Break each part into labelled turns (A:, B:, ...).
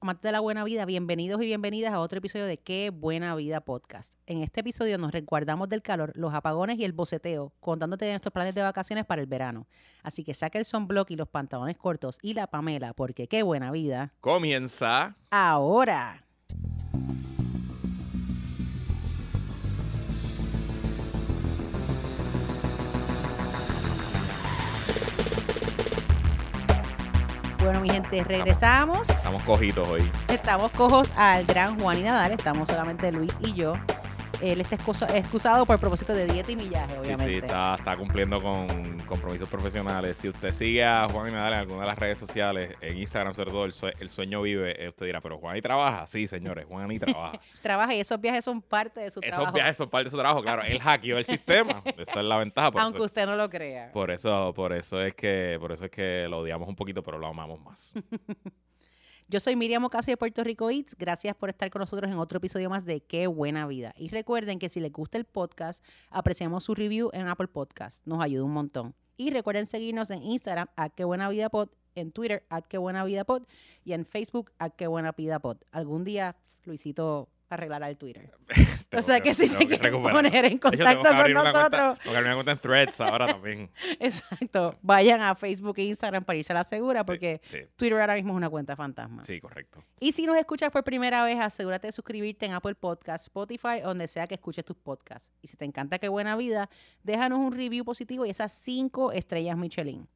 A: amantes de la buena vida, bienvenidos y bienvenidas a otro episodio de Qué Buena Vida Podcast. En este episodio nos resguardamos del calor, los apagones y el boceteo, contándote de nuestros planes de vacaciones para el verano. Así que saca el sunblock y los pantalones cortos y la pamela, porque qué buena vida.
B: Comienza.
A: Ahora. Bueno, mi gente, regresamos.
B: Estamos cojitos hoy.
A: Estamos cojos al gran Juan y Nadal. Estamos solamente Luis y yo. Él está excusa- excusado por propósito de dieta y millaje,
B: Sí,
A: obviamente.
B: sí, está, está cumpliendo con compromisos profesionales. Si usted sigue a Juan y Nadal en alguna de las redes sociales, en Instagram sobre todo, el, sue- el sueño vive, eh, usted dirá, pero Juan y trabaja. Sí, señores, Juan y trabaja.
A: Trabaja y esos viajes son parte de su
B: Esos
A: trabajo.
B: viajes son parte de su trabajo, claro. Él hackeó el sistema. Esa es la ventaja. Por
A: aunque
B: eso,
A: usted no lo crea.
B: por eso, por eso es que, por eso es que lo odiamos un poquito, pero lo amamos más.
A: Yo soy Miriam Ocasio de Puerto Rico Eats. Gracias por estar con nosotros en otro episodio más de Qué Buena Vida. Y recuerden que si les gusta el podcast, apreciamos su review en Apple Podcast. Nos ayuda un montón. Y recuerden seguirnos en Instagram a Qué Buena Vida Pod, en Twitter a Qué Buena Vida Pod y en Facebook a Qué Buena Vida Pod. Algún día Luisito arreglará el Twitter. o sea que si se quieren
B: recuperarlo.
A: poner en
B: hecho,
A: contacto con nosotros,
B: tengo que abrir una cuenta en Threads ahora también.
A: exacto, vayan a Facebook e Instagram para irse a la segura porque
B: Sí,
A: Twitter ahora mismo es una cuenta fantasma.
B: sí, correcto.
A: Y si nos escuchas por primera vez, asegúrate de suscribirte en Apple Podcasts, Spotify, donde sea que escuches tus podcasts. Y si te encanta Qué Buena Vida, déjanos un review positivo y esas cinco estrellas Michelin.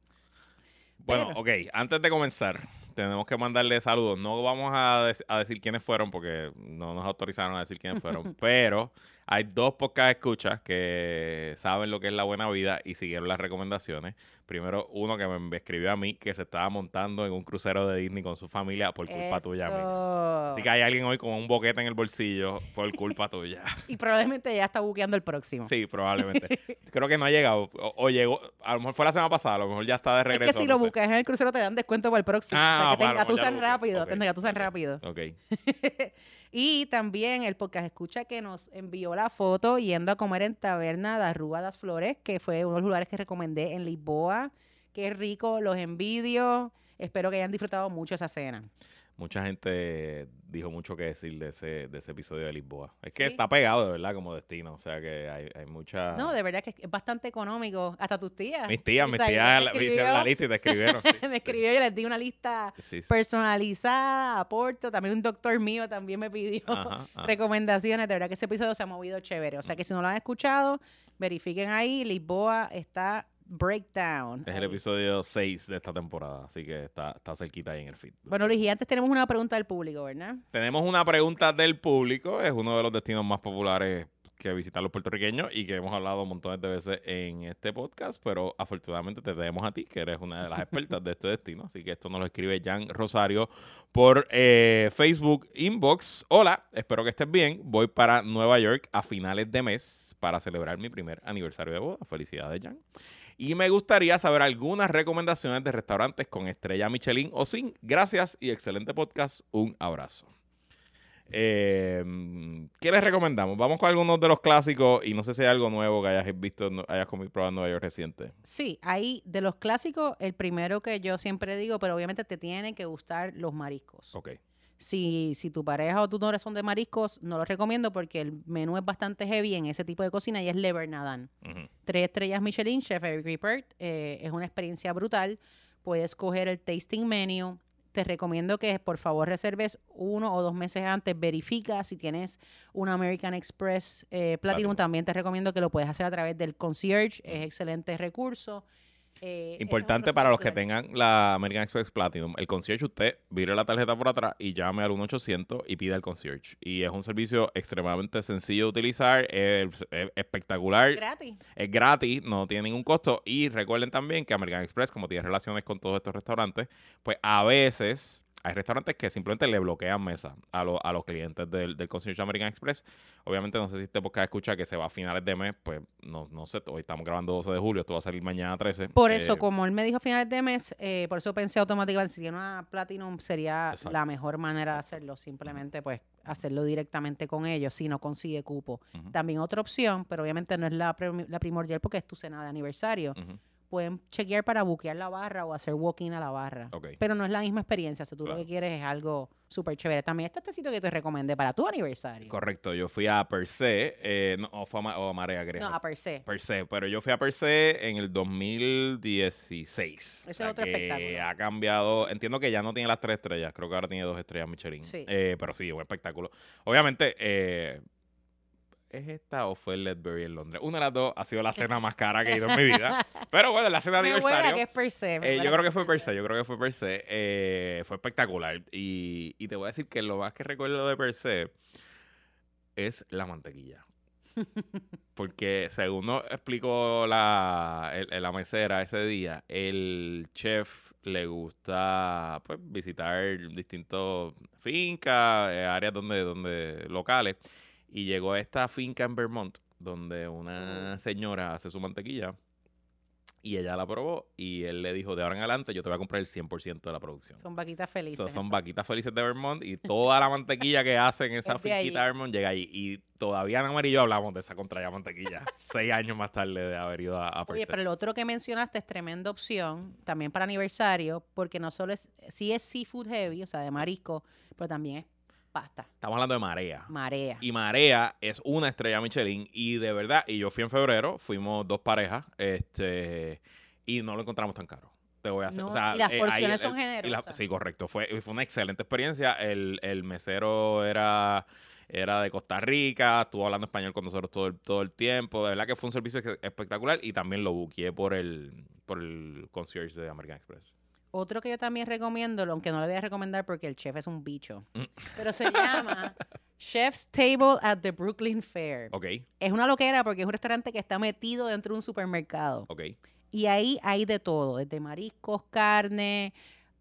B: Bueno,
A: Pero-
B: ok, antes de comenzar, tenemos que mandarle saludos. No vamos a, a decir quiénes fueron porque no nos autorizaron a decir quiénes fueron, pero hay dos podcast escuchas que saben lo que es la buena vida y siguieron las recomendaciones. Primero, uno que me escribió a mí que se estaba montando en un crucero de Disney con su familia por culpa tuya.
A: Eso.
B: Así que hay alguien hoy con un boquete en el bolsillo por culpa tuya.
A: Y probablemente ya está buqueando el próximo.
B: Sí, probablemente. Creo que no ha llegado. O, o llegó, a lo mejor fue la semana pasada, a lo mejor ya está de
A: es
B: regreso.
A: que si
B: no
A: lo buqueas en el crucero te dan descuento para el próximo.
B: Ah,
A: o sea, que te engatusan
B: buqueo.
A: rápido,
B: Ok,
A: te engatusan
B: ok.
A: rápido.
B: Ok.
A: y también el podcast escucha que nos envió la foto yendo a comer en Taberna de Arruga das Flores, que fue uno de los lugares que recomendé en Lisboa. Qué rico, los envidio. Espero que hayan disfrutado mucho esa cena.
B: Mucha gente dijo mucho que decir de ese, de ese episodio de Lisboa. Es que
A: Sí.
B: está pegado de verdad como destino. O sea que hay, hay mucha.
A: No, de verdad que es bastante económico. Hasta tus tías.
B: mis tías, mis tías
A: me
B: la- hicieron la lista y te escribieron. sí.
A: me escribió y les di una lista
B: sí.
A: personalizada, aporto. También un doctor mío también me pidió
B: Ajá, ajá.
A: recomendaciones. De verdad que ese episodio se ha movido chévere. O sea que si no lo han escuchado, verifiquen ahí. Lisboa está breakdown.
B: Es el episodio 6 de esta temporada, así que está, está cerquita ahí en el feed.
A: Bueno, Luis, y antes tenemos una pregunta del público, ¿verdad?
B: Tenemos una pregunta del público. Es uno de los destinos más populares que visitan los puertorriqueños y que hemos hablado montones de veces en este podcast, pero afortunadamente te tenemos a ti, que eres una de las expertas de este destino. Así que esto nos lo escribe Jan Rosario por eh, Facebook Inbox. Hola, espero que estés bien. Voy para Nueva York a finales de mes para celebrar mi primer aniversario de boda. Felicidades, Jan. Y me gustaría saber algunas recomendaciones de restaurantes con estrella Michelin o sin. Gracias y excelente podcast. Un abrazo. Eh, ¿Qué les recomendamos? Vamos con algunos de los clásicos y no sé si hay algo nuevo que hayas visto, hayas comido probado en Nueva York reciente.
A: Sí, ahí de los clásicos, el primero que yo siempre digo, pero obviamente te tienen que gustar los mariscos.
B: Ok.
A: Si, si tu pareja o tú no eres son de mariscos, no lo recomiendo porque el menú es bastante heavy en ese tipo de cocina y es Le Bernardin.
B: Ujú.
A: Tres estrellas Michelin, Chef Eric Ripert. eh, es una experiencia brutal. Puedes coger el tasting menu. Te recomiendo que por favor reserves uno o dos meses antes. Verifica si tienes un American Express eh, Platinum.
B: Platinum.
A: También te recomiendo que lo puedes hacer a través del concierge. Es excelente recurso. Eh, es
B: Importante para los que tengan la American Express Platinum. El concierge, usted vire la tarjeta por atrás y llame al 1-800 y pida el concierge. Y es un servicio extremadamente sencillo de utilizar, es, es espectacular,
A: Gratis.
B: es gratis, no tiene ningún costo. Y recuerden también que American Express, como tiene relaciones con todos estos restaurantes, pues a veces hay restaurantes que simplemente le bloquean mesa a, lo- a los clientes del, del concierge American Express. Obviamente, no sé si este podcast escucha que se va a finales de mes, pues no, no sé, hoy estamos grabando 12 de julio, esto va a salir mañana 13.
A: Por
B: Eh,
A: eso, como él me dijo a finales de mes, eh, por eso pensé automáticamente, si tiene una Platinum sería
B: Exacto.
A: la mejor manera de hacerlo. Simplemente, pues, hacerlo directamente con ellos si no consigue cupo. También otra opción, pero obviamente no es la, la primordial porque es tu cena de aniversario. Pueden chequear para buquear la barra o hacer walk-in a la barra. Pero no es la misma experiencia. Si tú
B: Claro.
A: lo que quieres es algo súper chévere. También este tecito que te recomendé para tu aniversario.
B: Correcto, yo fui a Per Se, eh, no, o, fue a, o a Marea, creo.
A: No, a per se.
B: Per se, pero yo fui a Per se en el 2016.
A: Ese es otro
B: que
A: espectáculo.
B: Ha cambiado. Entiendo que ya no tiene las tres estrellas. Creo que ahora tiene dos estrellas Michelin.
A: Sí.
B: Eh, pero sí, un espectáculo. Obviamente, eh, ¿es esta o fue el Ledbury en Londres? Una de las dos ha sido la cena más cara que he ido en mi vida. Pero bueno, la cena de aniversario.
A: que es per se.
B: Eh, yo creo que fue per se, yo creo que fue per se. eh, fue espectacular. Y, y te voy a decir que lo más que recuerdo de per se es la mantequilla. Porque según nos explicó la, el- la mesera ese día, el chef le gusta pues, visitar distintas fincas, eh, áreas donde, donde locales. Y llegó a esta finca en Vermont, donde una señora hace su mantequilla. Y ella la probó y él le dijo, de ahora en adelante yo te voy a comprar el 100% de la producción.
A: Son vaquitas felices.
B: So, son vaquitas felices de Vermont y toda la mantequilla que hacen en esa
A: Es allí.
B: finquita de Vermont llega ahí. Y todavía en amarillo hablamos de esa contra mantequilla. seis años más tarde de haber ido a, a
A: Oye, pero el otro que mencionaste es tremenda opción, también para aniversario, porque no solo es, sí es seafood heavy, o sea, de marisco, pero también es pasta,
B: Estamos hablando de marea.
A: marea.
B: Y Marea es una estrella Michelin. Y de verdad, y yo fui en febrero, fuimos dos parejas, este, y no lo encontramos tan caro. Te voy a hacer.
A: No,
B: o sea,
A: y las
B: eh, ahí
A: porciones son
B: la-
A: generosas.
B: sí, correcto. Fue, fue una excelente experiencia. El, el mesero era, era de Costa Rica, estuvo hablando español con nosotros todo el, todo el tiempo. De verdad que fue un servicio espectacular y también lo buqueé por el, por el concierge de American Express.
A: Otro que yo también recomiendo, aunque no le voy a recomendar porque el chef es un bicho,
B: Mm.
A: pero se llama Chef's Table at the Brooklyn Fair.
B: Ok,
A: Es una loquera porque es un restaurante que está metido dentro de un supermercado.
B: ok.
A: Y ahí hay de todo, desde mariscos, carne.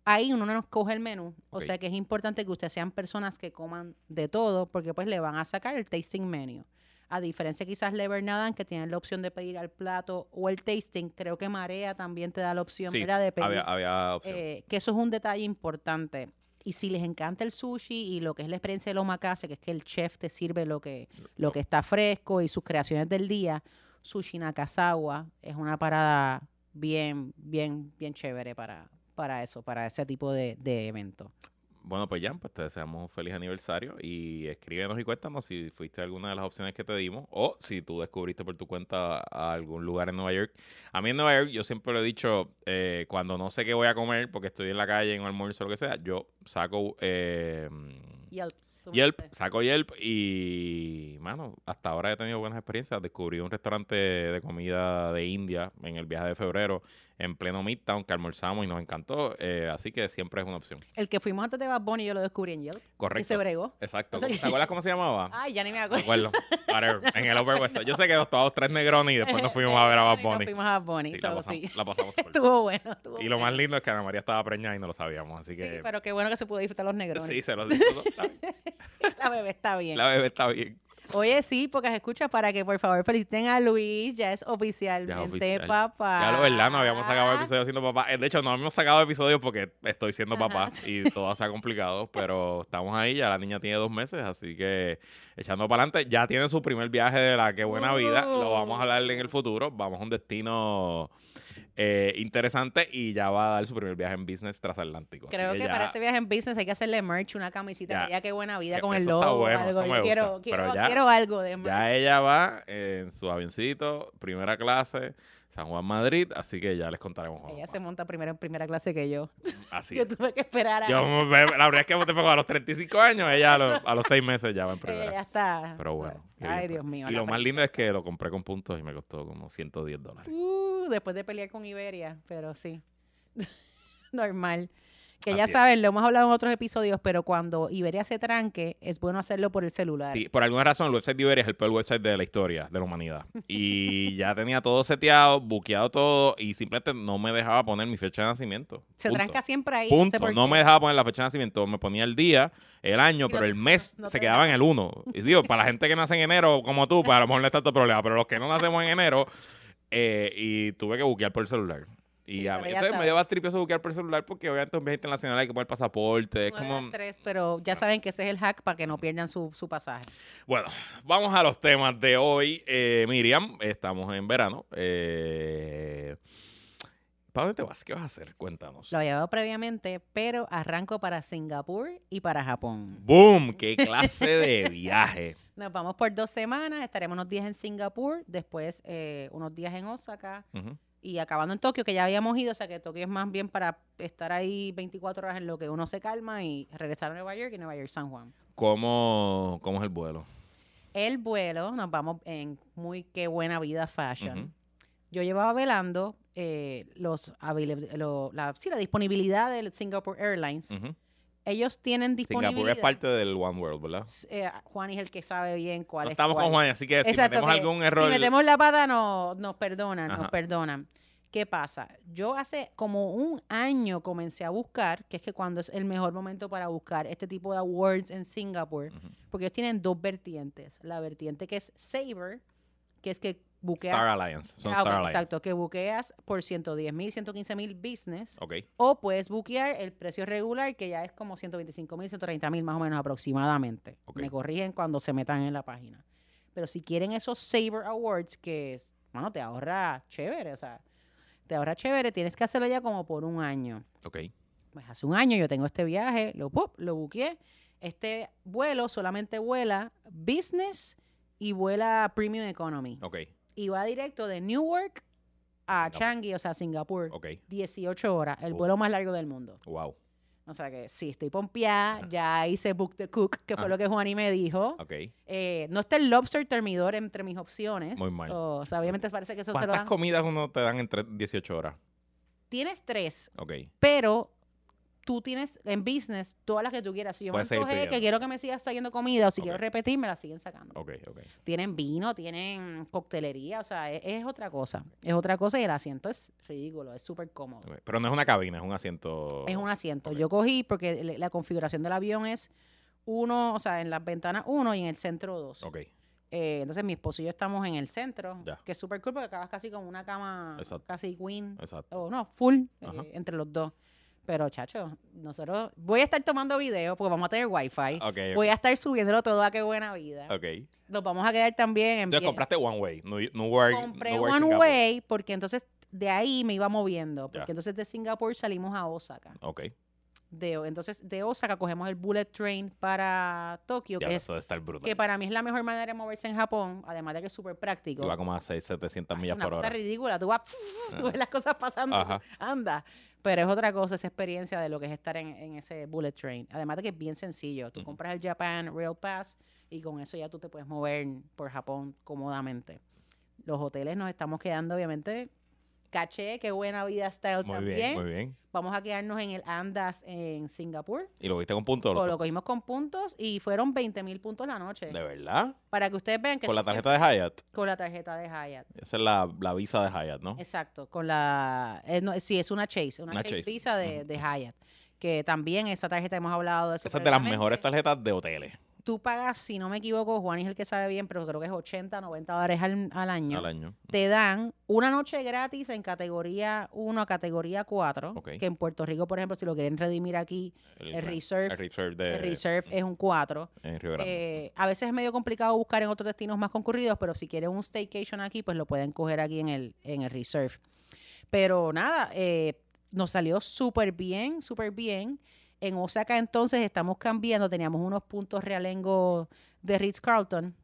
A: Ahí uno no nos coge el menú. O sea que es importante que ustedes sean personas que coman de todo, porque pues le van a sacar el tasting menu. A diferencia quizás de Bernadan, que tienen la opción de pedir al plato o el tasting, creo que Marea también te da la opción
B: Sí,
A: de pedir.
B: había, había opción.
A: eh, que eso es un detalle importante. Y si les encanta el sushi y lo que es la experiencia del omakase, que es que el chef te sirve lo que, lo que está fresco y sus creaciones del día, Sushi Nakazawa es una parada bien, bien, bien chévere para, para eso, para ese tipo de, de evento.
B: Bueno, pues ya, pues te deseamos un feliz aniversario y escríbenos y cuéntanos si fuiste a alguna de las opciones que te dimos o si tú descubriste por tu cuenta a algún lugar en Nueva York. A mí en Nueva York yo siempre lo he dicho, eh, cuando no sé qué voy a comer porque estoy en la calle, en un almuerzo o lo que sea, yo saco eh,
A: Yelp.
B: Yelp, saco Yelp y, mano, hasta ahora he tenido buenas experiencias. Descubrí un restaurante de comida de India en el viaje de febrero en pleno Midtown que almorzamos y nos encantó, eh, así que siempre es una opción.
A: El que fuimos antes de Bad Bunny, yo lo descubrí en Yelp. Y
B: Correcto.
A: se bregó.
B: Exacto.
A: O sea que-
B: ¿Te acuerdas cómo se llamaba?
A: Ay, ya ni me
B: Me
A: acuerdo.
B: acuerdo. Whatever. En el Upper West. Yo sé que nos tomamos tres negrones y después nos fuimos a ver a Bad
A: Y
B: Bunny.
A: Nos fuimos a Bad Bunny.
B: Sí,
A: so,
B: la, pasamos,
A: sí.
B: la pasamos bien.
A: Estuvo bueno. estuvo
B: Y lo más lindo es que Ana María estaba preñada y no lo sabíamos. Así
A: Sí,
B: que
A: pero qué bueno que se pudo disfrutar los negros.
B: sí, se lo disfrutó.
A: La bebé está bien.
B: La bebé está bien.
A: Oye, sí, porque escucha para que por favor feliciten a Luis, ya es oficialmente
B: Ya es oficial.
A: papá.
B: Ya lo verdad, no habíamos sacado episodios siendo papá. Eh, De hecho, no hemos sacado episodios porque estoy siendo
A: Ajá.
B: papá y todo se ha complicado, pero estamos ahí, ya la niña tiene dos meses, así que echando para adelante, ya tiene su primer viaje de la que buena vida, lo vamos a hablar en el futuro, vamos a un destino eh, interesante y ya va a dar su primer viaje en business transatlántico. Así
A: Creo que,
B: ya-
A: para ese viaje en business hay que hacerle merch, una camisita,
B: Ya.
A: que qué buena vida
B: Que
A: con el logo.
B: está bueno,
A: algo. Yo quiero, quiero,
B: ya-
A: quiero algo de merch.
B: Ya ella va en su avioncito, primera clase, San Juan Madrid, así que ya les contaremos.
A: Ella se monta primero en primera clase que yo.
B: Así
A: Yo tuve que esperar a
B: Yo, la verdad es que a los 35 años, ella a los, a los 6 meses ya va en
A: ella
B: primera.
A: ya está.
B: Pero bueno.
A: Ay, Dios mío.
B: Y lo más lindo es que lo compré con puntos y me costó como 110 dólares.
A: Uh, después de pelear con Iberia, pero sí. Normal. Que ya
B: Así es.
A: saben, lo hemos hablado en otros episodios, pero cuando Iberia se tranque, es bueno hacerlo por el celular.
B: Sí, por alguna razón, el website de Iberia es el peor website de la historia de la humanidad. Y ya tenía todo seteado, buqueado todo y simplemente no me dejaba poner mi fecha de nacimiento.
A: Se
B: Punto.
A: tranca siempre ahí. no sé
B: Punto. No me dejaba poner la fecha de nacimiento. Me ponía el día, el año, pero el mes
A: no
B: se quedaba en el 1. Y digo, para la gente que nace en enero, como tú, pues a lo mejor no está tanto problema. Pero los que no nacemos en enero, eh, y tuve que buquear por el celular. Y
A: Sí,
B: a mí entonces me
A: sabes.
B: dio tripio eso buquear por el celular porque obviamente viaje internacional hay que poner pasaporte. Es como.
A: das tres, pero ya saben que ese es el hack para que no pierdan su, su pasaje.
B: Bueno, vamos a los temas de hoy. Eh, Miriam, estamos en verano. Eh, ¿Para dónde te vas? ¿Qué vas a hacer? Cuéntanos.
A: Lo había llevado previamente, pero arranco para Singapur y para Japón.
B: ¡Boom! ¡Qué clase de viaje!
A: Nos vamos por dos semanas, estaremos unos días en Singapur, después eh, unos días en Osaka
B: Ujú.
A: Y acabando en Tokio, que ya habíamos ido, o sea que Tokio es más bien para estar ahí 24 horas en lo que uno se calma y regresar a Nueva York y Nueva York San Juan.
B: ¿Cómo, ¿Cómo es el vuelo?
A: El vuelo, nos vamos en muy qué buena vida fashion. Yo llevaba velando eh, los, lo- la, sí, la disponibilidad del Singapore Airlines. Ellos tienen disponibilidad.
B: Singapur es parte del One World, ¿verdad?
A: Eh, Juan es el que sabe bien cuál
B: No
A: es
B: estamos
A: cuál.
B: con Juan, así que si
A: Exacto,
B: metemos
A: que
B: algún error...
A: Si metemos la pata, no, nos perdonan,
B: Ajá.
A: nos perdonan. ¿Qué pasa? Yo hace como un año comencé a buscar, que es que cuando es el mejor momento para buscar este tipo de awards en Singapur, porque ellos tienen dos vertientes. La vertiente que es Saber, que es que buqueas...
B: Star Alliance. Son
A: Ah,
B: Alliance.
A: exacto, que buqueas por 110 mil, 115 mil business.
B: Ok.
A: O puedes buquear el precio regular, que ya es como 125 mil, 130 mil más o menos aproximadamente.
B: Ok.
A: Me corrigen cuando se metan en la página. Pero si quieren esos Saber Awards, que, es, bueno, te ahorra chévere, o sea, te ahorra chévere, tienes que hacerlo ya como por un año.
B: Ok.
A: Pues hace un año yo tengo este viaje, lo, pop, lo buqueé. Este vuelo solamente vuela business y vuela premium economy.
B: Ok.
A: Y va directo de Newark a
B: Singapur.
A: Changi, o sea, Singapur.
B: Ok.
A: 18 horas, el
B: Uh.
A: vuelo más largo del mundo.
B: Wow.
A: O sea que sí, estoy pompeada,
B: Ajá.
A: ya hice Book the Cook, que fue
B: Ajá.
A: lo que Juani me dijo.
B: Ok.
A: Eh, no está el lobster termidor entre mis opciones.
B: Muy mal.
A: O, sea, obviamente parece que eso se lo
B: ¿Cuántas comidas uno te dan en tres- 18 horas?
A: Tienes tres,
B: Ok.
A: pero tú tienes en business todas las que tú quieras. Si yo
B: Puedes
A: me antojé que quiero que me sigas trayendo comida o si quiero repetir, me la siguen sacando.
B: Ok, ok.
A: Tienen vino, tienen coctelería, o sea, es, es otra cosa. Es otra cosa y el asiento es ridículo, es súper cómodo.
B: Pero no es una cabina, es un asiento.
A: Es un asiento. Yo cogí porque la configuración del avión es uno, o sea, en las ventanas uno y en el centro dos.
B: Ok.
A: Eh, entonces mi esposo y yo estamos en el centro, que es súper cool porque acabas casi con una cama
B: Exacto.
A: casi queen,
B: Exacto.
A: o no, full, eh, entre los dos. Pero, chacho, nosotros, voy a estar tomando video porque vamos a tener wifi.
B: Ok. ok.
A: Voy a estar subiéndolo todo a qué buena vida.
B: Ok.
A: Nos vamos a quedar también en
B: Entonces compraste One Way. No, no work,
A: Compré
B: no work
A: One
B: Singapur.
A: Way porque entonces de ahí me iba moviendo. Porque
B: Ya.
A: entonces de Singapur salimos a Osaka.
B: Ok.
A: De, entonces de Osaka cogemos el bullet train para Tokio,
B: Ya,
A: que, es,
B: eso debe estar brutal.
A: que para mí es la mejor manera de moverse en Japón, además de que es súper práctico.
B: Y va como a 600, 700
A: Ah,
B: millas
A: es una
B: por
A: cosa
B: hora.
A: ridícula. Tú vas, tú
B: Ajá.
A: ves las cosas pasando,
B: Ajá.
A: anda. Pero es otra cosa esa experiencia de lo que es estar en, en ese bullet train. Además de que es bien sencillo. Tú compras el Japan Rail Pass y con eso ya tú te puedes mover por Japón cómodamente. Los hoteles nos estamos quedando, obviamente, caché, qué buena vida style
B: Muy
A: también.
B: bien, muy bien.
A: Vamos a quedarnos en el Andas en Singapur.
B: ¿Y lo viste con puntos?
A: Lo cogimos con puntos y fueron 20 mil puntos la noche.
B: ¿De verdad?
A: Para que ustedes vean que
B: ¿Con la tarjeta de Hyatt?
A: con la tarjeta de Hyatt.
B: Esa es la, la visa de Hyatt, ¿no?
A: Exacto, con la... eh, no, sí, es una Chase, una,
B: Una
A: Chase,
B: Chase.
A: Visa de, de Hyatt. Que también esa tarjeta hemos hablado de eso.
B: Esa es de las mejores tarjetas de hoteles
A: Tú pagas, si no me equivoco, Juan es el que sabe bien, pero creo que es 80, 90 dólares al, al año.
B: al año.
A: Te dan una noche gratis en categoría 1 a categoría 4,
B: Ok.
A: que en Puerto Rico, por ejemplo, si lo quieren redimir aquí, el Reserve,
B: El Reserve de...
A: el Reserve es un 4.
B: En Río Grande.
A: Eh, a veces es medio complicado buscar en otros destinos más concurridos, pero si quieren un staycation aquí, pues lo pueden coger aquí en el, en el Reserve. Pero nada, eh, nos salió súper bien, súper bien. En Osaka entonces estamos cambiando, teníamos unos puntos realengo de Ritz Carlton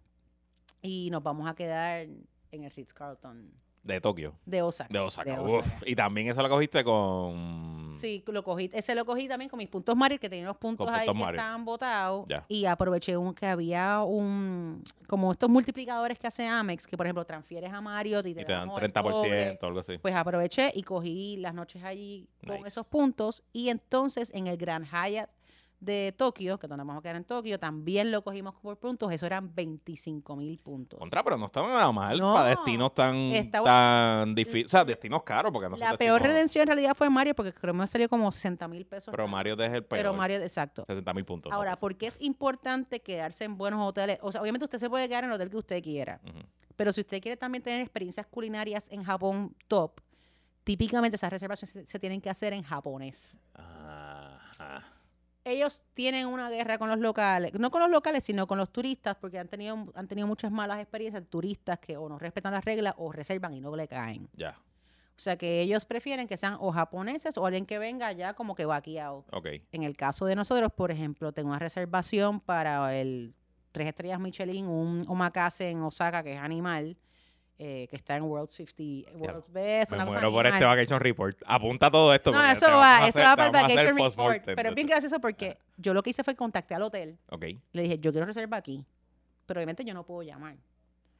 A: y nos vamos a quedar en el Ritz Carlton
B: de Tokio.
A: de Osaka.
B: De Osaka.
A: de
B: Uf. Y también eso lo cogiste con...
A: Sí, lo cogí, ese lo cogí también con mis puntos Mario, que tenía unos puntos
B: Con
A: ahí
B: puntos
A: que
B: Mario.
A: estaban botados. Y aproveché un, que había un, como estos multiplicadores que hace Amex, que por ejemplo transfieres a Mario y te,
B: Y te dan
A: damos el
B: 30%,
A: doble.
B: algo así.
A: Pues aproveché y cogí las noches allí con
B: Nice.
A: esos puntos. Y entonces en el Grand Hyatt de Tokio, que donde vamos a quedar en Tokio, también lo cogimos por puntos. Eso eran 25 mil puntos.
B: Contra, pero no está nada mal
A: No.
B: para destinos tan,
A: Está
B: tan difíciles. O sea, destinos caros, porque no son
A: La peor
B: destinos-
A: redención en realidad fue Mario, porque creo que me salió como 60 mil pesos.
B: Pero Mario es el peor.
A: Pero Mario, exacto.
B: 60 mil puntos. no
A: Ahora,
B: pasa.
A: ¿por qué es importante quedarse en buenos hoteles? O sea, obviamente usted se puede quedar en el hotel que usted quiera, pero si usted quiere también tener experiencias culinarias en Japón top, típicamente esas reservaciones se, se tienen que hacer en japonés.
B: Ajá.
A: Ellos tienen una guerra con los locales, no con los locales, sino con los turistas, porque han tenido, han tenido muchas malas experiencias, turistas que o no respetan las reglas o reservan y no le caen.
B: Ya.
A: O O sea que ellos prefieren que sean o japoneses o alguien que venga ya como que vaqueado.
B: Ok.
A: En el caso de nosotros, por ejemplo, tengo una reservación para el tres estrellas Michelin, un omakase en Osaka que es animal, eh, que está en World's 50, World's Best.
B: Me muero por este vacation report. Apunta todo esto.
A: No, eso va, eso va para el vacation report. Pero es bien gracioso porque yo lo que hice fue contacté al hotel.
B: Ok.
A: Le dije, yo quiero reservar aquí. Pero obviamente yo no puedo llamar.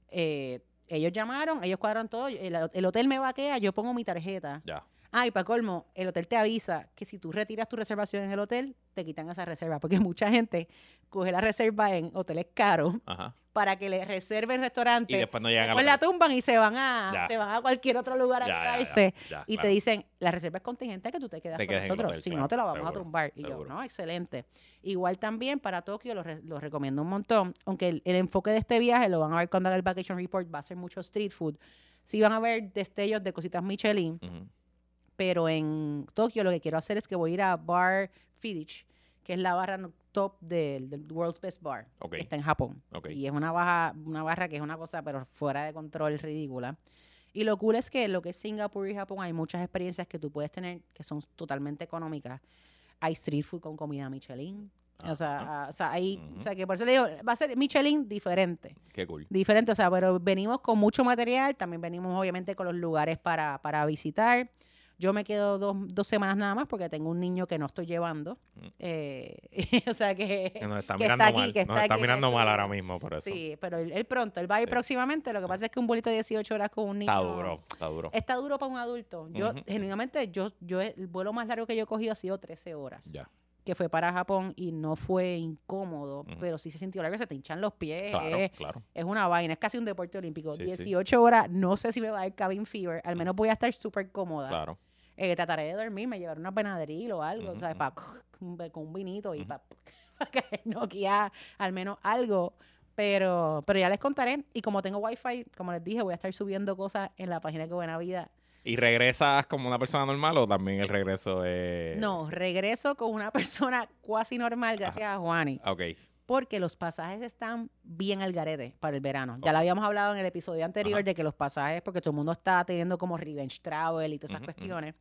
A: Eh, ellos llamaron, ellos cuadraron todo. El, el hotel me vaquea, yo pongo mi tarjeta.
B: Ya.
A: Ah, y para colmo, el hotel te avisa que si tú retiras tu reservación en el hotel, te quitan esa reserva. Porque mucha gente coge la reserva en hoteles caros
B: Ajá.
A: para que le reserven restaurante.
B: Y después no llegan a
A: después la tumban y se van a,
B: Ya.
A: se van a cualquier otro lugar a quedarse. y
B: claro.
A: te dicen, la reserva es contingente que tú te quedas
B: Te
A: con
B: quedas el
A: nosotros.
B: hotel,
A: si
B: claro,
A: no, te la vamos a tumbar. Y yo, no, excelente. Igual también para Tokio lo, re- lo recomiendo un montón. Aunque el, el enfoque de este viaje, lo van a ver cuando haga el Vacation Report, va a ser mucho street food. Sí van a ver destellos de cositas Michelin. Pero en Tokio lo que quiero hacer es que voy a ir a Bar Fidich, que es la barra top del, del World's Best Bar,
B: Ok.
A: que está en Japón.
B: Ok.
A: Y es una, baja, una barra que es una cosa, pero fuera de control, ridícula. Y lo cool es que lo que es Singapur y Japón hay muchas experiencias que tú puedes tener que son totalmente económicas. Hay street food con comida Michelin. O sea, ah, o sea, hay,
B: Ujú.
A: o sea, que por eso le digo, va a ser Michelin diferente.
B: Qué cool.
A: Diferente, o sea, pero venimos con mucho material, también venimos obviamente con los lugares para, para visitar. Yo me quedo dos, dos semanas nada más porque tengo un niño que no estoy llevando.
B: Mm.
A: Eh, o sea que...
B: Que nos está
A: que
B: mirando
A: está aquí,
B: mal.
A: que
B: nos
A: está aquí
B: mirando mal ahora mismo por eso.
A: Sí, pero él, él pronto, él va a ir
B: Sí.
A: próximamente. Lo que pasa es que un bolito de 18 horas con un niño...
B: Está duro, está duro.
A: Está duro para un adulto. Yo, genuinamente, yo, yo, el vuelo más largo que yo he cogido ha sido 13 horas,
B: Ya.
A: que fue para Japón y no fue incómodo, pero sí se sintió largo, se te hinchan los pies.
B: Claro,
A: es,
B: claro.
A: es una vaina, es casi un deporte olímpico.
B: Sí, sí.
A: 18 horas, no sé si me va a dar cabin fever, al menos voy a estar súper cómoda.
B: Claro.
A: Eh, trataré de dormir, me llevaré una panadril o algo,
B: Ujú,
A: ¿sabes?
B: ujú.
A: Pa- con un vinito y para caer noqueada, al menos algo. Pero, pero ya les contaré. Y como tengo wifi, como les dije, voy a estar subiendo cosas en la página de Buena Vida.
B: ¿Y regresas como una persona normal o también el regreso es...?
A: No, regreso con una persona cuasi normal, gracias a Juani.
B: Ok.
A: Porque los pasajes están bien al garete para el verano. Ya lo habíamos hablado en el episodio anterior
B: Ajá.
A: de que los pasajes, porque todo el mundo está teniendo como revenge travel y todas esas cuestiones.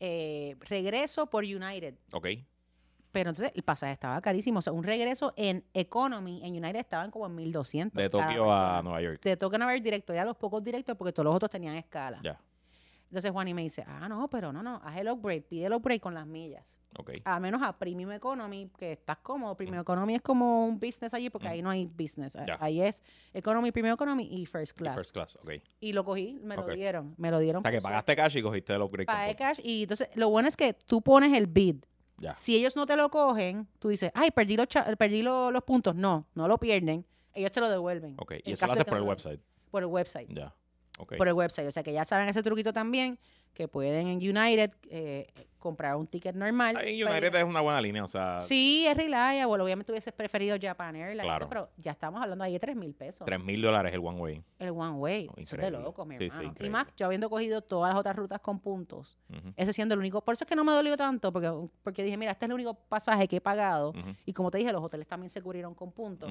A: Eh, regreso por United.
B: Ok.
A: Pero entonces el pasaje estaba carísimo. O sea, un regreso en Economy, en United estaban como en 1200.
B: De Tokio a. Nueva York.
A: De Tokio a Nueva York directo, ya los pocos directos porque todos los otros tenían escala.
B: Ya.
A: Entonces Juan y me dice, ah, no, pero no, no, haz el upgrade, pide el upgrade con las millas. Al menos a Premium Economy, que estás cómodo. Premium Economy es como un business allí porque
B: Mm.
A: ahí no hay business. A-. Ahí es Economy, Premium Economy y First
B: Y
A: Class.
B: first class, ok.
A: Y lo cogí, me lo dieron. Me lo dieron.
B: O sea, que pagaste cash y cogiste el upgrade.
A: Pagué cash y entonces lo bueno es que tú pones el bid. Si ellos no te lo cogen, tú dices, ay, perdí los, perdí lo- los puntos. No, no lo pierden. Ellos te lo devuelven.
B: Ok. Y eso lo haces por el
A: no
B: website.
A: Por el website.
B: Ya. Ok.
A: Por el website. O sea que ya saben ese truquito también, que pueden en United eh, comprar un ticket normal. Pero-
B: United es una buena línea, o sea,
A: Sí, es reliable. Obviamente hubieses preferido Japan Airlines,
B: Claro.
A: pero ya estamos hablando ahí de 3 mil pesos.
B: 3 mil dólares el one way.
A: El one way.
B: No,
A: Eso es de loco, mi
B: Sí, sí,
A: hermano. y más, yo habiendo cogido todas las otras rutas con puntos, ese siendo el único. Por eso es que no me dolió tanto, porque, porque dije, mira, este es el único pasaje que he pagado. Y como te dije, los hoteles también se cubrieron con puntos.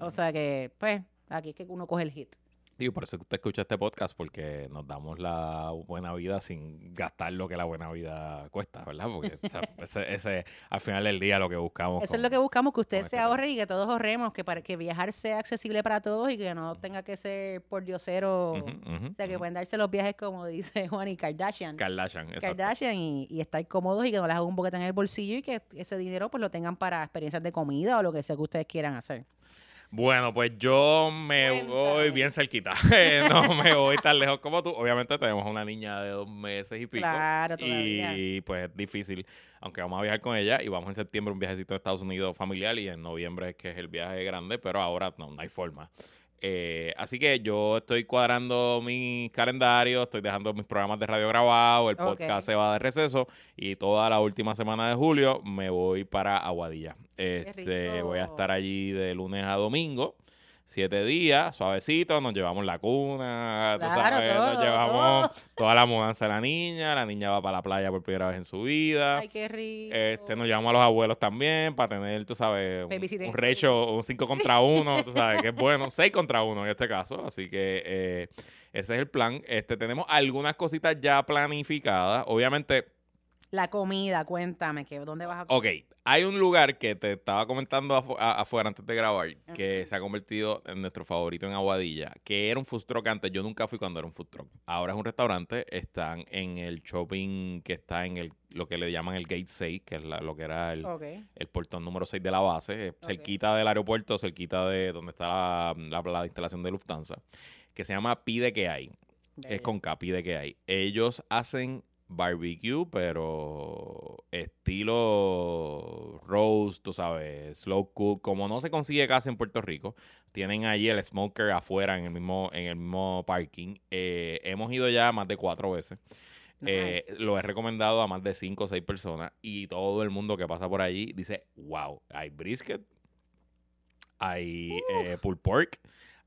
A: O sea que, pues, aquí es que uno coge el hit.
B: Digo, por eso que usted escucha este podcast, porque nos damos la buena vida sin gastar lo que la buena vida cuesta, ¿verdad? Porque o sea, ese, ese, al final del día lo que buscamos.
A: Eso
B: con-
A: es lo que buscamos, que ustedes
B: con
A: se
B: este tema.
A: ahorren y que todos ahorremos, que para que viajar sea accesible para todos y que no tenga que ser por diosero. O sea, que
B: ujú.
A: pueden darse los viajes como dice Juan y Kardashian.
B: Kardashian, exacto.
A: Kardashian y, y estar cómodos y que no les haga un boquete en el bolsillo y que ese dinero pues lo tengan para experiencias de comida o lo que sea que ustedes quieran hacer.
B: Bueno, pues yo me
A: Cuéntame.
B: voy bien cerquita. no me voy tan lejos como tú. Obviamente tenemos una niña de dos meses y pico.
A: Claro, todavía.
B: Y pues es difícil, aunque vamos a viajar con ella y vamos en septiembre un viajecito a Estados Unidos familiar y en noviembre es que es el viaje grande, pero ahora no, no hay forma. Eh, así que yo estoy cuadrando mi calendario, estoy dejando mis programas de radio grabados, el podcast se va de receso y toda la última semana de julio me voy para Aguadilla. Este, voy a estar allí de lunes a domingo. Siete días, suavecito, nos llevamos la cuna, tú
A: Claro,
B: sabes,
A: todo,
B: nos llevamos toda la mudanza de la niña, la niña va para la playa por primera vez en su vida.
A: Ay, qué rico.
B: Este, nos llevamos a los abuelos también para tener, tú sabes, un, ratio, un 5 contra 1, tú sabes, que es bueno, 6 contra 1 en este caso. Así que eh, ese es el plan. Este, tenemos algunas cositas ya planificadas. Obviamente,
A: La comida, cuéntame, que ¿dónde vas a
B: ok, hay un lugar que te estaba comentando afu- afuera antes de grabar, que se ha convertido en nuestro favorito en Aguadilla, que era un food truck antes. Yo nunca fui cuando era un food truck. Ahora es un restaurante. Están en el shopping que está en el lo que le llaman el Gate 6, que es la- lo que era el, el portón número 6 de la base, eh, cerquita del aeropuerto, cerquita de donde está la, la- la instalación de Lufthansa, que se llama Pide que hay. Es con K, Pide que hay. Ellos hacen barbecue, pero estilo roast, tú sabes, slow cook, como no se consigue casi en Puerto Rico. Tienen allí el smoker afuera en el mismo, en el mismo parking. Eh, hemos ido ya más de cuatro veces. Eh, lo he recomendado a más de 5 o 6 personas y todo el mundo que pasa por allí dice, wow, hay brisket, hay eh, pulled pork,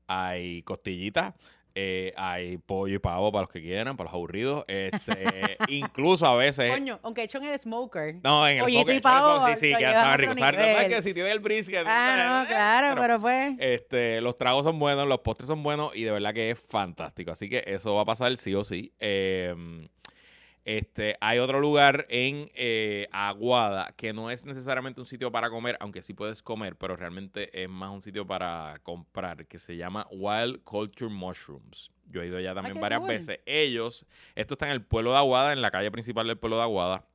B: hay costillitas, eh, hay pollo y pavo para los que quieran, para los aburridos. Este, incluso a veces...
A: Coño, aunque hecho en el smoker.
B: No, en el
A: Pollito
B: smoker,
A: y pavo,
B: Sí, sí, que sabe rico.
A: Nivel.
B: ¿sabes que si tiene el brisket...
A: Ah, no, claro,
B: pero-
A: pero pues.
B: este, los tragos son buenos, los postres son buenos y de verdad que es fantástico. Así que eso va a pasar sí o sí. Eh, este, hay otro lugar en eh, Aguada que no es necesariamente un sitio para comer, aunque sí puedes comer, pero realmente es más un sitio para comprar, que se llama Wild Culture Mushrooms. Yo he ido allá también
A: qué
B: varias
A: cool.
B: veces. Ellos, esto está en el pueblo de Aguada, en la calle principal del pueblo de Aguada.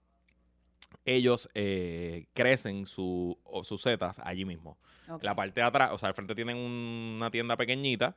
B: Ellos eh, crecen su, o sus setas allí mismo. La parte de atrás, o sea, al frente tienen un- una tienda pequeñita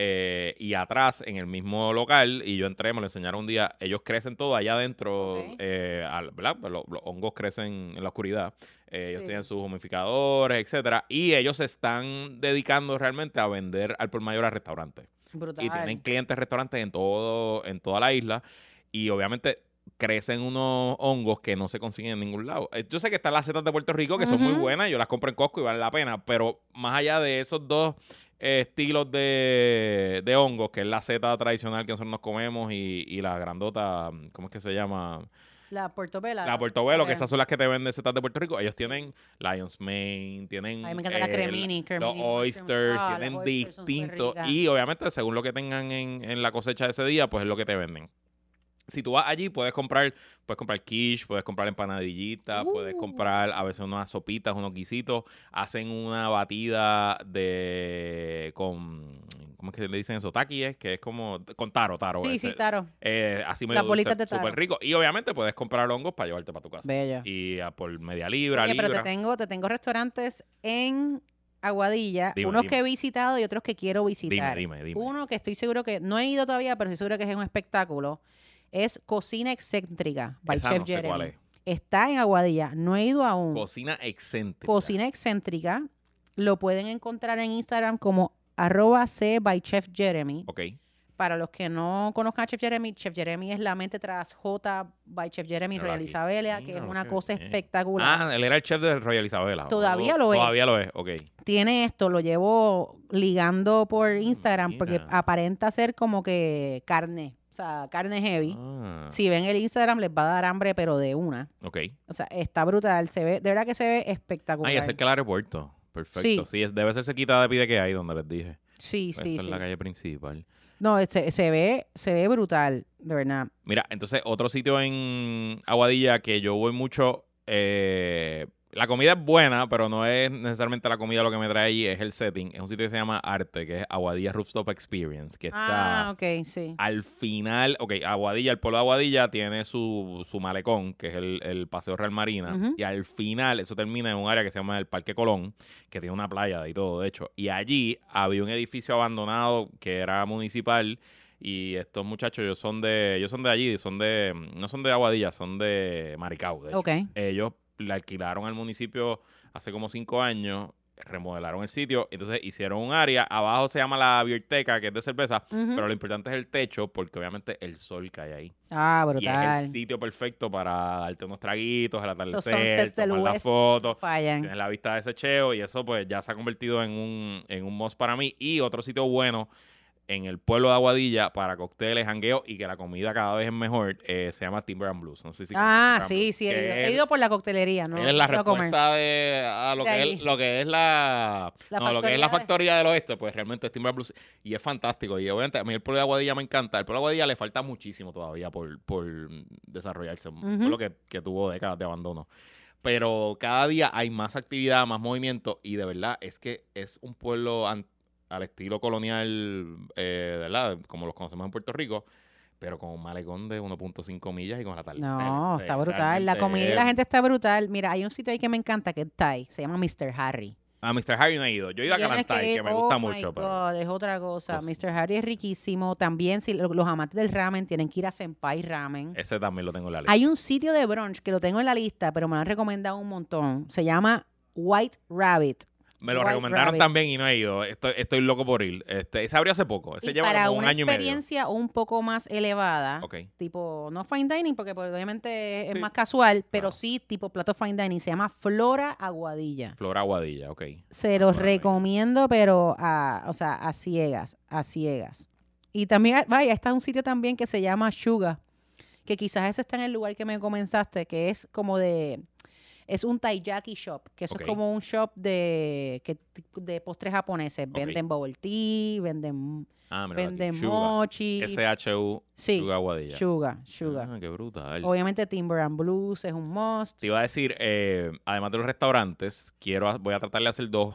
B: eh, y atrás, en el mismo local, y yo entré, me lo enseñaron un día, ellos crecen todo allá adentro, eh, al- ¿verdad? Pues Los, los hongos crecen en la oscuridad, eh, ellos
A: Sí.
B: tienen sus humidificadores, etcétera, y ellos se están dedicando realmente a vender al por mayor a restaurantes.
A: Brutal.
B: Y tienen clientes restaurantes en todo, en toda la isla. Y obviamente crecen unos hongos que no se consiguen en ningún lado. Eh, Yo sé que están las setas de Puerto Rico, que son muy buenas, yo las compro en Costco y valen la pena, pero más allá de esos dos eh, estilos de, de hongos, que es la seta tradicional que nosotros nos comemos y, y la grandota, ¿cómo es que se llama?
A: La portobela.
B: La portobelo, que
A: Ok.
B: esas son las que te venden setas de Puerto Rico. Ellos tienen Lion's Mane, tienen...
A: Ay, me encanta la
B: eh,
A: cremini,
B: los
A: cremini
B: oysters,
A: Ah,
B: tienen
A: los oysters súper
B: distintos. Y obviamente, según lo que tengan en, en la cosecha de ese día, pues es lo que te venden. Si tú vas allí, puedes comprar, puedes comprar quiche, puedes comprar empanadillitas, puedes
A: Uh.
B: comprar a veces unas sopitas, unos guisitos. Hacen una batida de con ¿cómo es que le dicen eso? Taki es que es como con taro, taro.
A: Sí,
B: ese.
A: sí, claro.
B: Eh, así me
A: Las bolitas de taro.
B: súper rico. Y obviamente puedes comprar hongos para llevarte para tu casa.
A: Bella.
B: Y ah, por media libra,
A: Oye, pero
B: libra.
A: te tengo, te tengo restaurantes en Aguadilla,
B: Dime,
A: unos
B: dime.
A: que he visitado y otros que quiero
B: Dime,
A: visitar.
B: dime, dime.
A: Uno que estoy seguro que no he ido todavía, pero estoy seguro que es un espectáculo. Es Cocina Excéntrica by
B: Esa
A: Chef
B: no sé
A: Jeremy.
B: cuál es.
A: Está en Aguadilla, no he ido aún.
B: Cocina excéntrica.
A: Cocina Excéntrica lo pueden encontrar en Instagram como arroba C by Chef Jeremy.
B: Ok.
A: Para los que no conozcan a Chef Jeremy, Chef Jeremy es la mente tras J by Chef Jeremy Royal. Isabela, que es una cosa espectacular.
B: Ah, él era el chef de Royal Isabela.
A: Todavía
B: Oh,
A: lo es.
B: Todavía lo es, ok.
A: tiene esto, lo llevo ligando por Instagram porque aparenta ser como que carne, sea, carne heavy.
B: Ah,
A: Si ven el Instagram les va a dar hambre, pero de una.
B: Ok.
A: O sea, está brutal, se ve, de verdad que se ve espectacular.
B: Ah, y acerca del aeropuerto. Perfecto.
A: Sí.
B: Sí, es, debe ser cerquita de pide que hay, donde les dije.
A: Sí,
B: Esa
A: sí,
B: es
A: sí.
B: la calle principal.
A: No, se, se ve, se ve brutal, de verdad.
B: Mira, entonces otro sitio en Aguadilla que yo voy mucho, eh, la comida es buena, pero no es necesariamente la comida lo que me trae allí, es el setting. Es un sitio que se llama Arte, que es Aguadilla Rooftop Experience, que está
A: Ah, ok, sí.
B: al final, ok, Aguadilla, el pueblo de Aguadilla tiene su, su malecón, que es el, el Paseo Real Marina, y al final eso termina en un área que se llama el Parque Colón, que tiene una playa y todo, de hecho, y allí había un edificio abandonado que era municipal, y estos muchachos, ellos son de, ellos son de allí, son de, no son de Aguadilla, son de Maricao, de hecho.
A: Ok.
B: Ellos le alquilaron al municipio hace como cinco años remodelaron el sitio, entonces hicieron un área, abajo se llama la biblioteca, que es de cerveza, pero lo importante es el techo, porque obviamente el sol cae ahí.
A: Ah,
B: Y es
A: brutal.
B: el sitio perfecto para darte unos traguitos, el atardecer, tomar las fotos. Tienes la vista de ese cheo y eso pues ya se ha convertido en un, en un must para mí. Y otro sitio bueno en el pueblo de Aguadilla para cócteles, jangueo y que la comida cada vez es mejor, eh, se llama Timber and Blues. No sé si
A: Ah, sí,
B: Blues,
A: sí, he ido. He
B: es-
A: ido por la coctelería, ¿no?
B: es la respuesta de a lo
A: De
B: que, es, lo que es la,
A: La
B: no, lo que es
A: factoría
B: la
A: de-
B: factoría del oeste, pues realmente es Timber and Blues y es fantástico. Y obviamente a mí el pueblo de Aguadilla me encanta. El pueblo de Aguadilla le falta muchísimo todavía por, por desarrollarse, un
A: Ujú.
B: pueblo que, que tuvo décadas de abandono. Pero cada día hay más actividad, más movimiento y de verdad es que es un pueblo al estilo colonial, eh, ¿verdad? Como los conocemos en Puerto Rico, pero con un malecón de 1.5 millas y con la atardecer.
A: No, está brutal. La comida
B: es-
A: la gente está brutal. Mira, hay un sitio ahí que me encanta que es Thai. Se llama Mr. Harry.
B: A Mr. Harry no he ido. Yo he ido a Calantay, que,
A: ir.
B: me gusta
A: Oh,
B: mucho.
A: my
B: Pero...
A: God, es otra cosa.
B: Pues-
A: Mr. Harry es riquísimo. También, si lo- los amantes del ramen tienen que ir a Senpai Ramen.
B: Ese también lo tengo en la lista.
A: Hay un sitio de brunch que lo tengo en la lista, pero me lo han recomendado un montón. Se llama White Rabbit.
B: Me lo
A: White
B: recomendaron
A: Rabbit.
B: también y no he ido. Estoy, estoy loco por ir. Este, ese abrió hace poco. Ese
A: Y
B: lleva
A: para
B: como un
A: una
B: año y medio.
A: experiencia un poco más elevada,
B: Ok.
A: tipo, no fine dining, porque pues, obviamente es
B: Sí.
A: más casual, pero sí tipo plato fine dining. Se llama Flora Aguadilla.
B: Flora Aguadilla, ok.
A: Se los recomiendo, pero a, o sea, a ciegas, a ciegas. Y también, vaya, está un sitio también que se llama Suga, que quizás ese está en el lugar que me comenzaste, que es como de, es un taiyaki shop, que eso es como un shop de, que, de postres japoneses. Venden bubble tea, venden,
B: Ah,
A: venden mochi.
B: S-H-U,
A: Sí,
B: Suga Aguadilla.
A: Suga, Suga.
B: Ah, qué brutal.
A: Obviamente Timber and Blues es un must.
B: Te iba a decir, eh, además de los restaurantes, quiero voy a tratar de hacer dos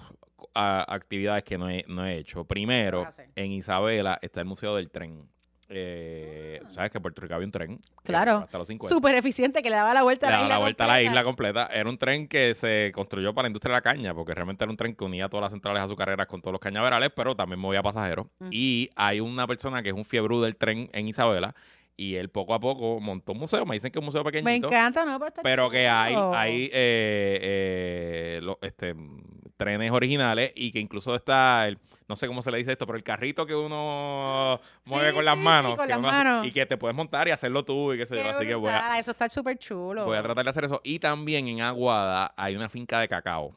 B: ah, actividades que no he, no he hecho. Primero, en Isabela está el Museo del Tren. Eh, ¿Sabes que en Puerto Rico había un tren?
A: Claro.
B: Hasta los 50.
A: Súper eficiente que le daba la vuelta
B: Le
A: a la
B: daba
A: isla.
B: la vuelta a la
A: completa.
B: isla completa. Era un tren que se construyó para la industria de la caña, porque realmente era un tren que unía todas las centrales azucareras con todos los cañaverales, pero también movía pasajeros. Y hay una persona que es un fiebrú del tren en Isabela, y él poco a poco montó un museo. Me dicen que es un museo
A: Me
B: pequeñito.
A: encanta, ¿no? Pero,
B: Pero que hay, hay eh, eh, lo- este, trenes originales y que incluso está, el, no sé cómo se le dice esto, pero el carrito que uno mueve
A: Sí,
B: con las
A: sí, sí,
B: manos,
A: con
B: que
A: las
B: hace-
A: manos.
B: y que te puedes montar y hacerlo tú y qué sé yo. Así que voy a,
A: Eso está súper chulo.
B: voy a tratar de hacer eso. Y también en Aguada hay una finca de cacao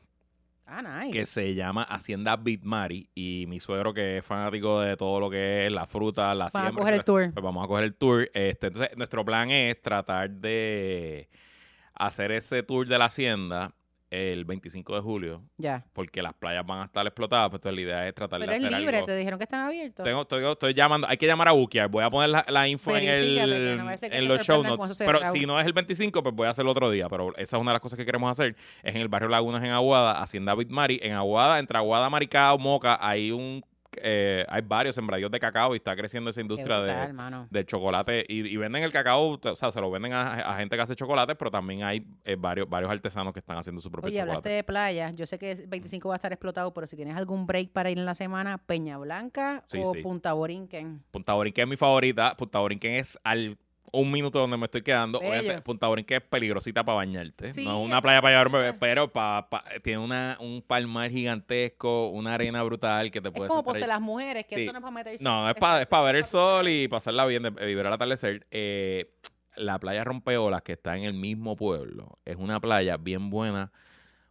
A: Ah, nice.
B: que se llama Hacienda Bitmari y mi suegro que es fanático de todo lo que es la fruta, la
A: Van a
B: siembra,
A: coger el tour.
B: pues vamos a coger el tour. Este, entonces, nuestro plan es tratar de hacer ese tour de la hacienda el 25 de julio,
A: Ya.
B: porque las playas van a estar explotadas. Pues entonces la idea es tratar
A: Pero
B: de
A: es
B: hacer
A: libre,
B: algo.
A: te dijeron que están abiertos.
B: Tengo, estoy, estoy llamando, hay que llamar a Bukiar. Voy a poner la, la info en, el,
A: no
B: en los show notes. Pero si no es el 25, pues voy a hacerlo otro día. Pero esa es una de las cosas que queremos hacer. Es en el barrio Lagunas, en Aguada, Hacienda Bitmari. En Aguada, entre Aguada, Maricao, Moca, hay un eh, hay varios sembradíos de cacao y está creciendo esa industria
A: brutal,
B: de, del chocolate y, y venden el cacao, o sea, se lo venden a, a gente que hace chocolate, pero también hay eh, varios, varios artesanos que están haciendo su propio
A: Oye, hablaste
B: chocolate.
A: de playa. Yo sé que el 25 va a estar explotado, pero si tienes algún break para ir en la semana, Peña Blanca
B: Sí,
A: o
B: sí.
A: Punta Borinquen.
B: Punta Borinquen es mi favorita. Punta Borinquen es al un minuto donde me estoy quedando.
A: Bello.
B: Obviamente, Punta Borinquen es peligrosita para bañarte.
A: Sí,
B: no es una playa para llevar un bebé,
A: peligrosa.
B: pero pa- pa- tiene una, un palmar gigantesco, una arena brutal que te
A: Es
B: puedes
A: como
B: sentar
A: pose
B: ahí.
A: las mujeres, que
B: Sí.
A: eso no es para meterse.
B: No, es para es pa ver el
A: para
B: sol y pasarla bien, de, vivir al atardecer. Eh, la playa Rompeolas, que está en el mismo pueblo, es una playa bien buena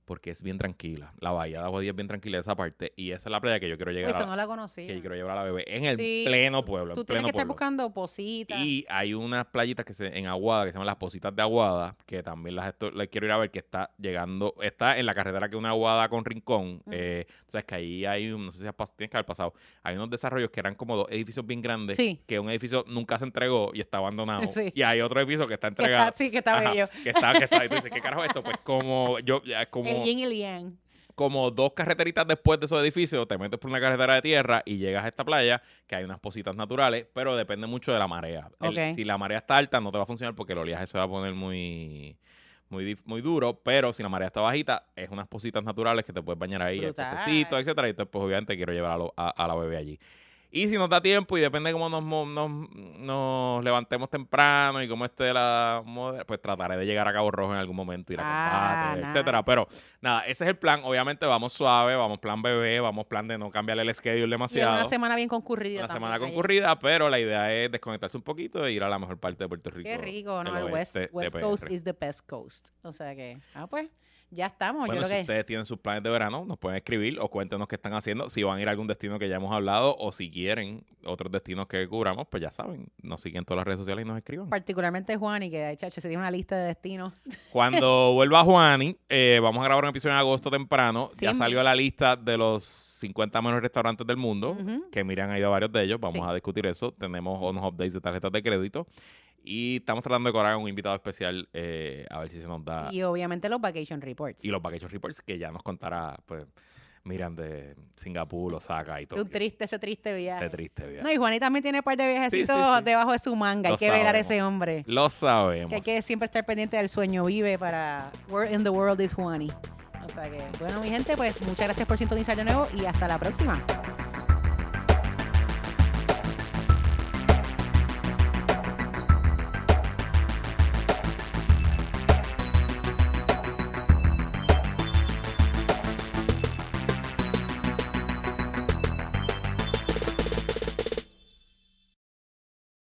B: porque es bien tranquila. La bahía de Aguadilla es bien tranquila esa parte y esa es la playa que yo quiero llegar
A: Eso
B: a,
A: no la conocí.
B: que yo quiero llevar a la bebé en el
A: Sí,
B: pleno pueblo.
A: Tú
B: en
A: tienes
B: pleno
A: que estar buscando positas.
B: Y hay unas playitas que se, en Aguada que se llaman las Positas de Aguada, que también las, esto- las quiero ir a ver, que está llegando, está en la carretera que une Aguada con Rincón.
A: Ujú.
B: eh, o sea, es que ahí hay, un- no sé si has tienes que haber pasado, hay unos desarrollos que eran como dos edificios bien grandes,
A: Sí.
B: que un edificio nunca se entregó y está abandonado.
A: Sí.
B: Y hay otro edificio que está
A: Que
B: entregado.
A: está, sí, que está
B: Ajá,
A: bello.
B: que está, que está. Y tú dices, ¿qué carajo es esto? Pues como yo, ya es como
A: El yin y el yang.
B: como dos carreteritas después de esos edificios, te metes por una carretera de tierra y llegas a esta playa, que hay unas positas naturales, pero depende mucho de la marea. El- si la marea está alta, no te va a funcionar porque el oleaje se va a poner muy, muy, muy duro, pero si la marea está bajita, es unas positas naturales que te puedes bañar ahí, pececitos, etcétera, y entonces, pues obviamente quiero llevar a, lo- a- a la bebé allí. Y si nos da tiempo y depende de cómo nos, nos, nos levantemos temprano y cómo esté la moda, pues trataré de llegar a Cabo Rojo en algún momento, ir a
A: Ah,
B: combate, etcétera. Pero nada, ese es el plan. Obviamente vamos suave, vamos plan bebé, vamos plan de no cambiarle el schedule
A: Y
B: demasiado.
A: una semana bien concurrida.
B: Una
A: también
B: semana concurrida, pero la idea es desconectarse un poquito e ir a la mejor parte de Puerto Rico.
A: Qué rico, ¿no?
B: el
A: El West, West. Coast is the best coast. O sea que, ah, pues, ya estamos.
B: Bueno,
A: Yo
B: si
A: que
B: ustedes tienen sus planes de verano, nos pueden escribir o cuéntenos qué están haciendo. Si van a ir a algún destino que ya hemos hablado o si quieren otros destinos que cubramos, pues ya saben, nos siguen en todas las redes sociales y nos escriban.
A: particularmente Juan y que, chacho, se tiene una lista de destinos.
B: Cuando vuelva Juani, eh, vamos a grabar un episodio en agosto temprano.
A: Sí,
B: ya salió la lista de los 50 mejores restaurantes del mundo, que Miriam ha ido a varios de ellos. Vamos
A: Sí.
B: a discutir eso. Tenemos unos updates de tarjetas de crédito. Y estamos tratando de cobrar un invitado especial eh, a ver si se nos da.
A: Y obviamente los Vacation Reports.
B: Y los Vacation Reports, que ya nos contará, pues, Miriam de Singapur, Osaka y todo.
A: un triste, ese triste viaje.
B: Ese triste viaje.
A: No, y Juan y también tiene un par de viajecitos
B: Sí, sí, sí.
A: debajo de su manga.
B: Lo
A: hay que velar a
B: sabemos.
A: ese hombre.
B: Lo sabemos.
A: Que hay que siempre estar pendiente del sueño vive para Where in the World is Juani. O sea que, bueno, mi gente, pues muchas gracias por sintonizar de nuevo y hasta la próxima.